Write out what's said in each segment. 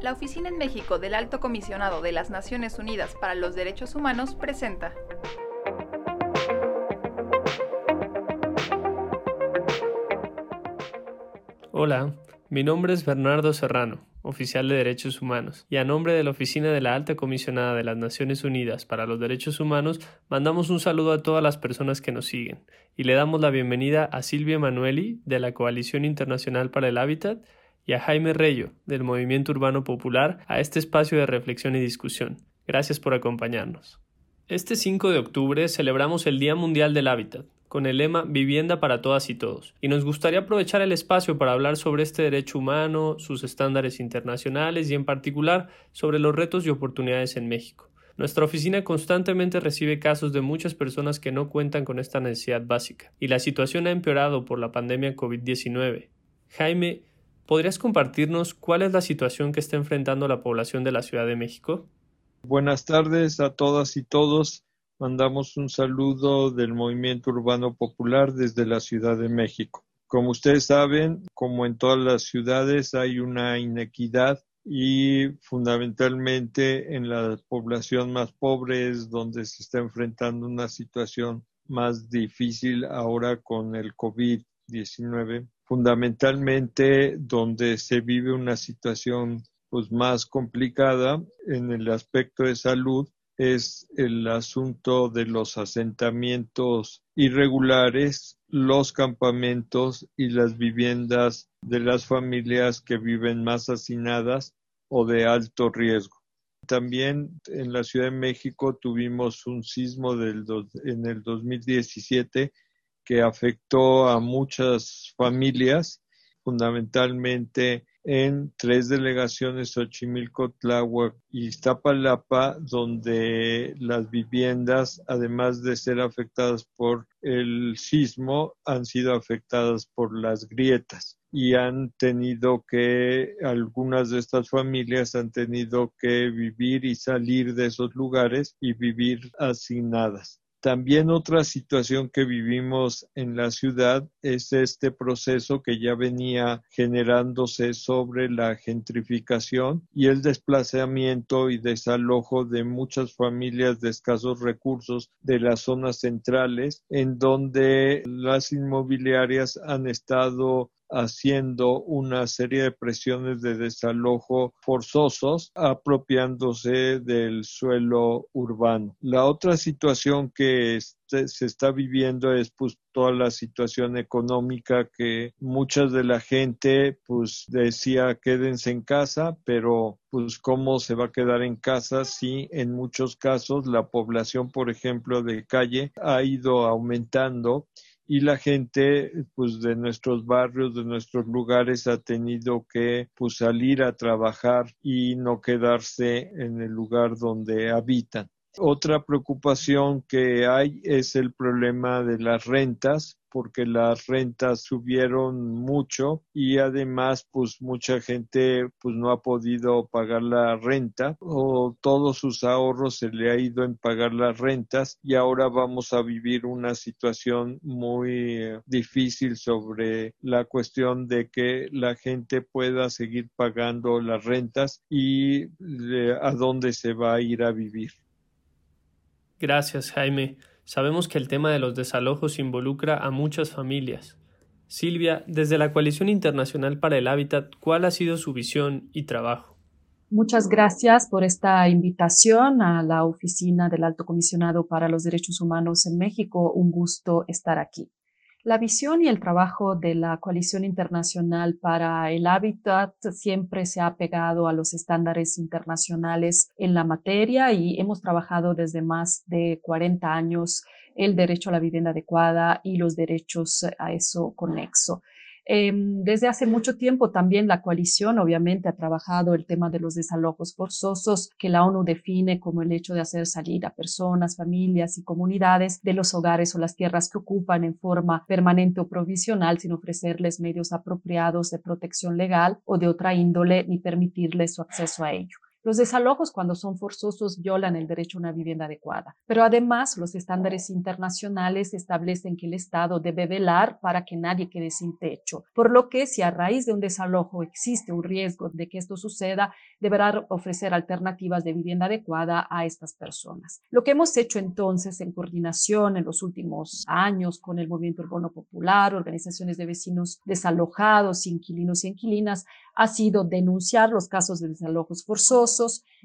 La Oficina en México del Alto Comisionado de las Naciones Unidas para los Derechos Humanos presenta. Hola, mi nombre es Bernardo Serrano, oficial de Derechos Humanos, y a nombre de la Oficina de la Alta Comisionada de las Naciones Unidas para los Derechos Humanos, mandamos un saludo a todas las personas que nos siguen, y le damos la bienvenida a Silvia Emanueli, de la Coalición Internacional para el Hábitat, y a Jaime Reyo, del Movimiento Urbano Popular, a este espacio de reflexión y discusión. Gracias por acompañarnos. Este 5 de octubre celebramos el Día Mundial del Hábitat, con el lema Vivienda para todas y todos, y nos gustaría aprovechar el espacio para hablar sobre este derecho humano, sus estándares internacionales y en particular sobre los retos y oportunidades en México. Nuestra oficina constantemente recibe casos de muchas personas que no cuentan con esta necesidad básica, y la situación ha empeorado por la pandemia COVID-19. Jaime, ¿podrías compartirnos cuál es la situación que está enfrentando la población de la Ciudad de México? Buenas tardes a todas y todos. Mandamos un saludo del Movimiento Urbano Popular desde la Ciudad de México. Como ustedes saben, como en todas las ciudades hay una inequidad y fundamentalmente en la población más pobre es donde se está enfrentando una situación más difícil ahora con el COVID-19. Fundamentalmente donde se vive una situación pues más complicada en el aspecto de salud es el asunto de los asentamientos irregulares, los campamentos y las viviendas de las familias que viven más hacinadas o de alto riesgo. También en la Ciudad de México tuvimos un sismo del en el 2017 que afectó a muchas familias, fundamentalmente en tres delegaciones, Xochimilco, Tláhuac y Iztapalapa, donde las viviendas, además de ser afectadas por el sismo, han sido afectadas por las grietas y han tenido que, algunas de estas familias han tenido que vivir y salir de esos lugares y vivir asignadas. También otra situación que vivimos en la ciudad es este proceso que ya venía generándose sobre la gentrificación y el desplazamiento y desalojo de muchas familias de escasos recursos de las zonas centrales en donde las inmobiliarias han estado haciendo una serie de presiones de desalojo forzosos, apropiándose del suelo urbano. La otra situación que se está viviendo es pues toda la situación económica que muchas de la gente pues decía quédense en casa, pero pues cómo se va a quedar en casa si en muchos casos la población, por ejemplo, de calle ha ido aumentando y la gente pues de nuestros barrios, de nuestros lugares ha tenido que pues salir a trabajar y no quedarse en el lugar donde habitan. Otra preocupación que hay es el problema de las rentas, porque las rentas subieron mucho y además pues mucha gente pues no ha podido pagar la renta o todos sus ahorros se le ha ido en pagar las rentas y ahora vamos a vivir una situación muy difícil sobre la cuestión de que la gente pueda seguir pagando las rentas y a dónde se va a ir a vivir. Gracias, Jaime. Sabemos que el tema de los desalojos involucra a muchas familias. Silvia, desde la Coalición Internacional para el Hábitat, ¿cuál ha sido su visión y trabajo? Muchas gracias por esta invitación a la Oficina del Alto Comisionado para los Derechos Humanos en México. Un gusto estar aquí. La visión y el trabajo de la Coalición Internacional para el Hábitat siempre se ha pegado a los estándares internacionales en la materia y hemos trabajado desde más de 40 años el derecho a la vivienda adecuada y los derechos a eso conexo. Em, desde hace mucho tiempo también la coalición obviamente ha trabajado el tema de los desalojos forzosos que la ONU define como el hecho de hacer salir a personas, familias y comunidades de los hogares o las tierras que ocupan en forma permanente o provisional sin ofrecerles medios apropiados de protección legal o de otra índole ni permitirles su acceso a ello. Los desalojos, cuando son forzosos, violan el derecho a una vivienda adecuada. Pero además, los estándares internacionales establecen que el Estado debe velar para que nadie quede sin techo. Por lo que, si a raíz de un desalojo existe un riesgo de que esto suceda, deberá ofrecer alternativas de vivienda adecuada a estas personas. Lo que hemos hecho entonces en coordinación en los últimos años con el Movimiento Urbano Popular, organizaciones de vecinos desalojados, inquilinos y inquilinas, ha sido denunciar los casos de desalojos forzosos,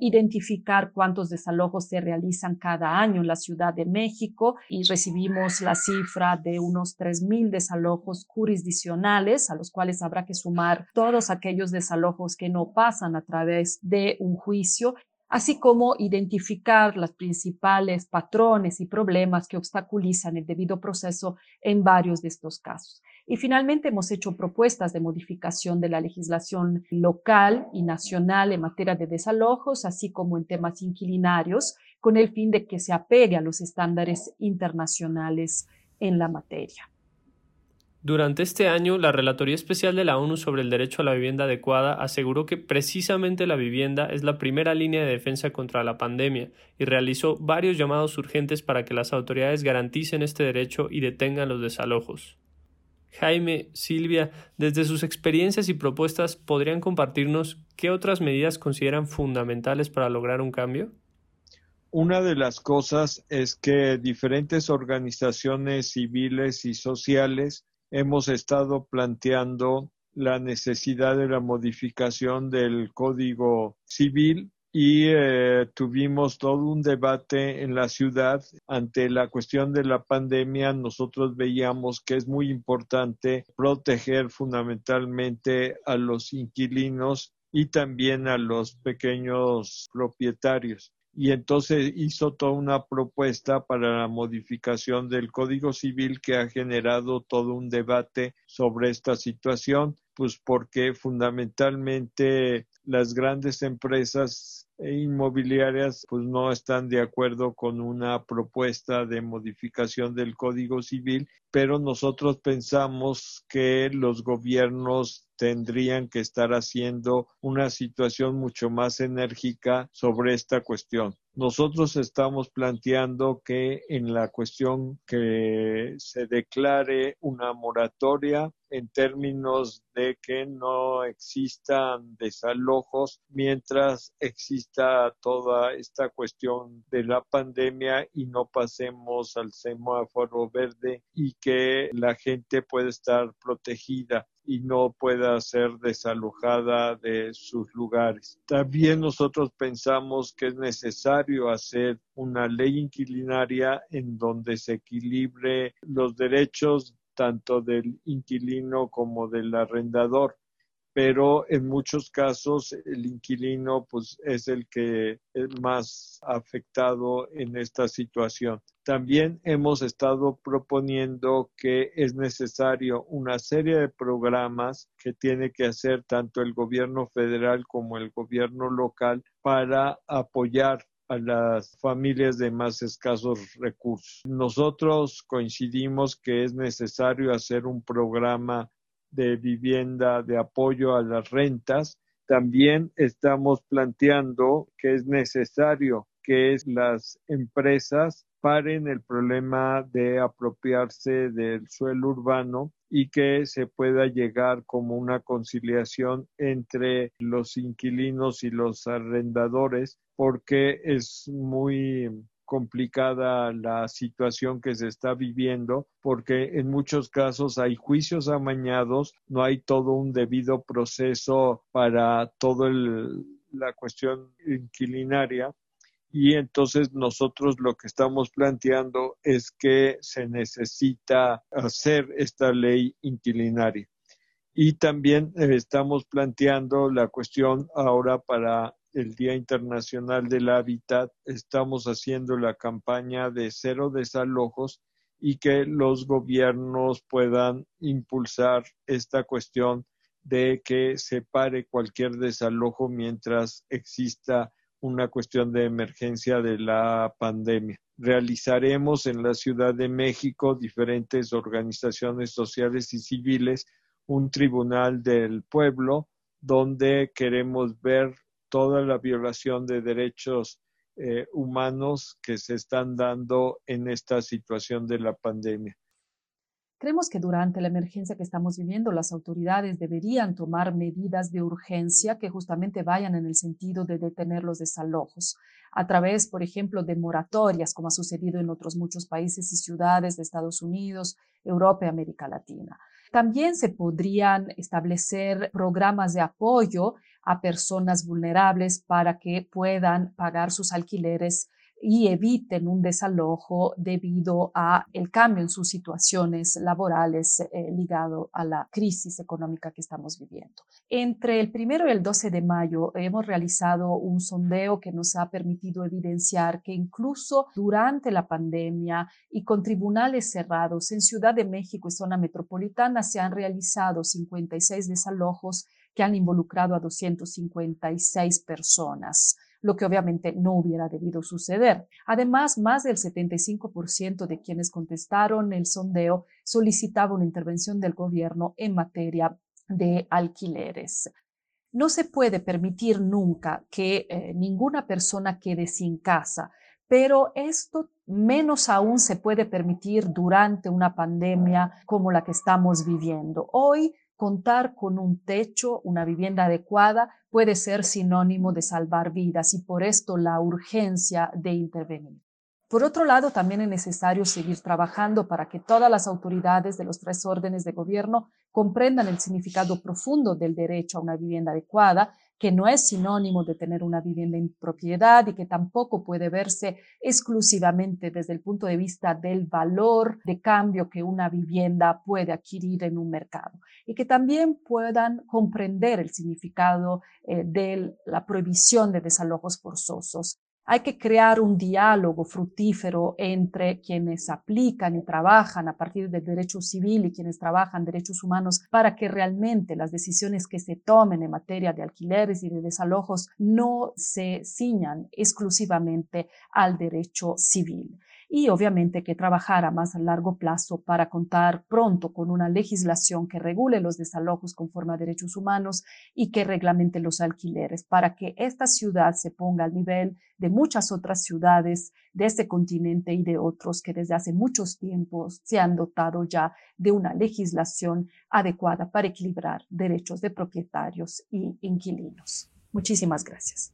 identificar cuántos desalojos se realizan cada año en la Ciudad de México y recibimos la cifra de unos 3.000 desalojos jurisdiccionales a los cuales habrá que sumar todos aquellos desalojos que no pasan a través de un juicio así como identificar los principales patrones y problemas que obstaculizan el debido proceso en varios de estos casos. Y finalmente hemos hecho propuestas de modificación de la legislación local y nacional en materia de desalojos, así como en temas inquilinarios, con el fin de que se apegue a los estándares internacionales en la materia. Durante este año, la Relatoría Especial de la ONU sobre el Derecho a la Vivienda Adecuada aseguró que precisamente la vivienda es la primera línea de defensa contra la pandemia y realizó varios llamados urgentes para que las autoridades garanticen este derecho y detengan los desalojos. Jaime, Silvia, desde sus experiencias y propuestas, ¿podrían compartirnos qué otras medidas consideran fundamentales para lograr un cambio? Una de las cosas es que diferentes organizaciones civiles y sociales hemos estado planteando la necesidad de la modificación del Código Civil y eh, tuvimos todo un debate en la ciudad ante la cuestión de la pandemia. Nosotros veíamos que es muy importante proteger fundamentalmente a los inquilinos y también a los pequeños propietarios y entonces hizo toda una propuesta para la modificación del Código Civil que ha generado todo un debate sobre esta situación, pues porque fundamentalmente las grandes empresas inmobiliarias pues no están de acuerdo con una propuesta de modificación del Código Civil, pero nosotros pensamos que los gobiernos tendrían que estar haciendo una situación mucho más enérgica sobre esta cuestión. Nosotros estamos planteando que en la cuestión que se declare una moratoria en términos de que no existan desalojos mientras exista toda esta cuestión de la pandemia y no pasemos al semáforo verde y que la gente pueda estar protegida y no pueda ser desalojada de sus lugares. También nosotros pensamos que es necesario hacer una ley inquilinaria en donde se equilibre los derechos tanto del inquilino como del arrendador pero en muchos casos el inquilino pues es el que es más afectado en esta situación. También hemos estado proponiendo que es necesario una serie de programas que tiene que hacer tanto el gobierno federal como el gobierno local para apoyar a las familias de más escasos recursos. Nosotros coincidimos que es necesario hacer un programa de vivienda de apoyo a las rentas. También estamos planteando que es necesario que las empresas paren el problema de apropiarse del suelo urbano y que se pueda llegar como una conciliación entre los inquilinos y los arrendadores porque es muy complicada la situación que se está viviendo porque en muchos casos hay juicios amañados, no hay todo un debido proceso para toda la cuestión inquilinaria y entonces nosotros lo que estamos planteando es que se necesita hacer esta ley inquilinaria. Y también eh, estamos planteando la cuestión ahora para el Día Internacional del Hábitat, estamos haciendo la campaña de cero desalojos y que los gobiernos puedan impulsar esta cuestión de que se pare cualquier desalojo mientras exista una cuestión de emergencia de la pandemia. Realizaremos en la Ciudad de México diferentes organizaciones sociales y civiles un tribunal del pueblo donde queremos ver toda la violación de derechos eh, humanos que se están dando en esta situación de la pandemia. Creemos que durante la emergencia que estamos viviendo, las autoridades deberían tomar medidas de urgencia que justamente vayan en el sentido de detener los desalojos, a través, por ejemplo, de moratorias, como ha sucedido en otros muchos países y ciudades de Estados Unidos, Europa y América Latina. También se podrían establecer programas de apoyo a personas vulnerables para que puedan pagar sus alquileres y eviten un desalojo debido a el cambio en sus situaciones laborales eh, ligado a la crisis económica que estamos viviendo. Entre el primero y el 12 de mayo hemos realizado un sondeo que nos ha permitido evidenciar que incluso durante la pandemia y con tribunales cerrados en Ciudad de México y zona metropolitana se han realizado 56 desalojos que han involucrado a 256 personas lo que obviamente no hubiera debido suceder. Además, más del 75% de quienes contestaron el sondeo solicitaba una intervención del gobierno en materia de alquileres. No se puede permitir nunca que eh, ninguna persona quede sin casa, pero esto menos aún se puede permitir durante una pandemia como la que estamos viviendo. Hoy contar con un techo, una vivienda adecuada, puede ser sinónimo de salvar vidas y por esto la urgencia de intervenir. Por otro lado, también es necesario seguir trabajando para que todas las autoridades de los tres órdenes de gobierno comprendan el significado profundo del derecho a una vivienda adecuada que no es sinónimo de tener una vivienda en propiedad y que tampoco puede verse exclusivamente desde el punto de vista del valor de cambio que una vivienda puede adquirir en un mercado. Y que también puedan comprender el significado eh, de la prohibición de desalojos forzosos hay que crear un diálogo fructífero entre quienes aplican y trabajan a partir del derecho civil y quienes trabajan derechos humanos para que realmente las decisiones que se tomen en materia de alquileres y de desalojos no se ciñan exclusivamente al derecho civil y obviamente que trabajar a largo plazo para contar pronto con una legislación que regule los desalojos conforme a derechos humanos y que reglamente los alquileres para que esta ciudad se ponga al nivel de muchas otras ciudades de este continente y de otros que desde hace muchos tiempos se han dotado ya de una legislación adecuada para equilibrar derechos de propietarios y inquilinos. Muchísimas gracias.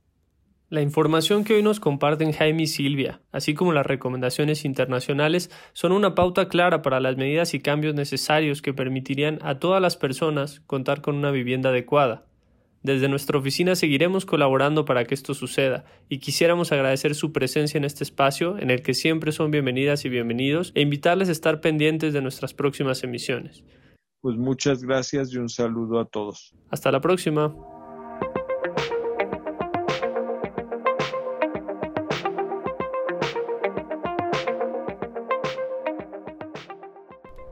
La información que hoy nos comparten Jaime y Silvia, así como las recomendaciones internacionales, son una pauta clara para las medidas y cambios necesarios que permitirían a todas las personas contar con una vivienda adecuada. Desde nuestra oficina seguiremos colaborando para que esto suceda y quisiéramos agradecer su presencia en este espacio en el que siempre son bienvenidas y bienvenidos e invitarles a estar pendientes de nuestras próximas emisiones. Pues muchas gracias y un saludo a todos. Hasta la próxima.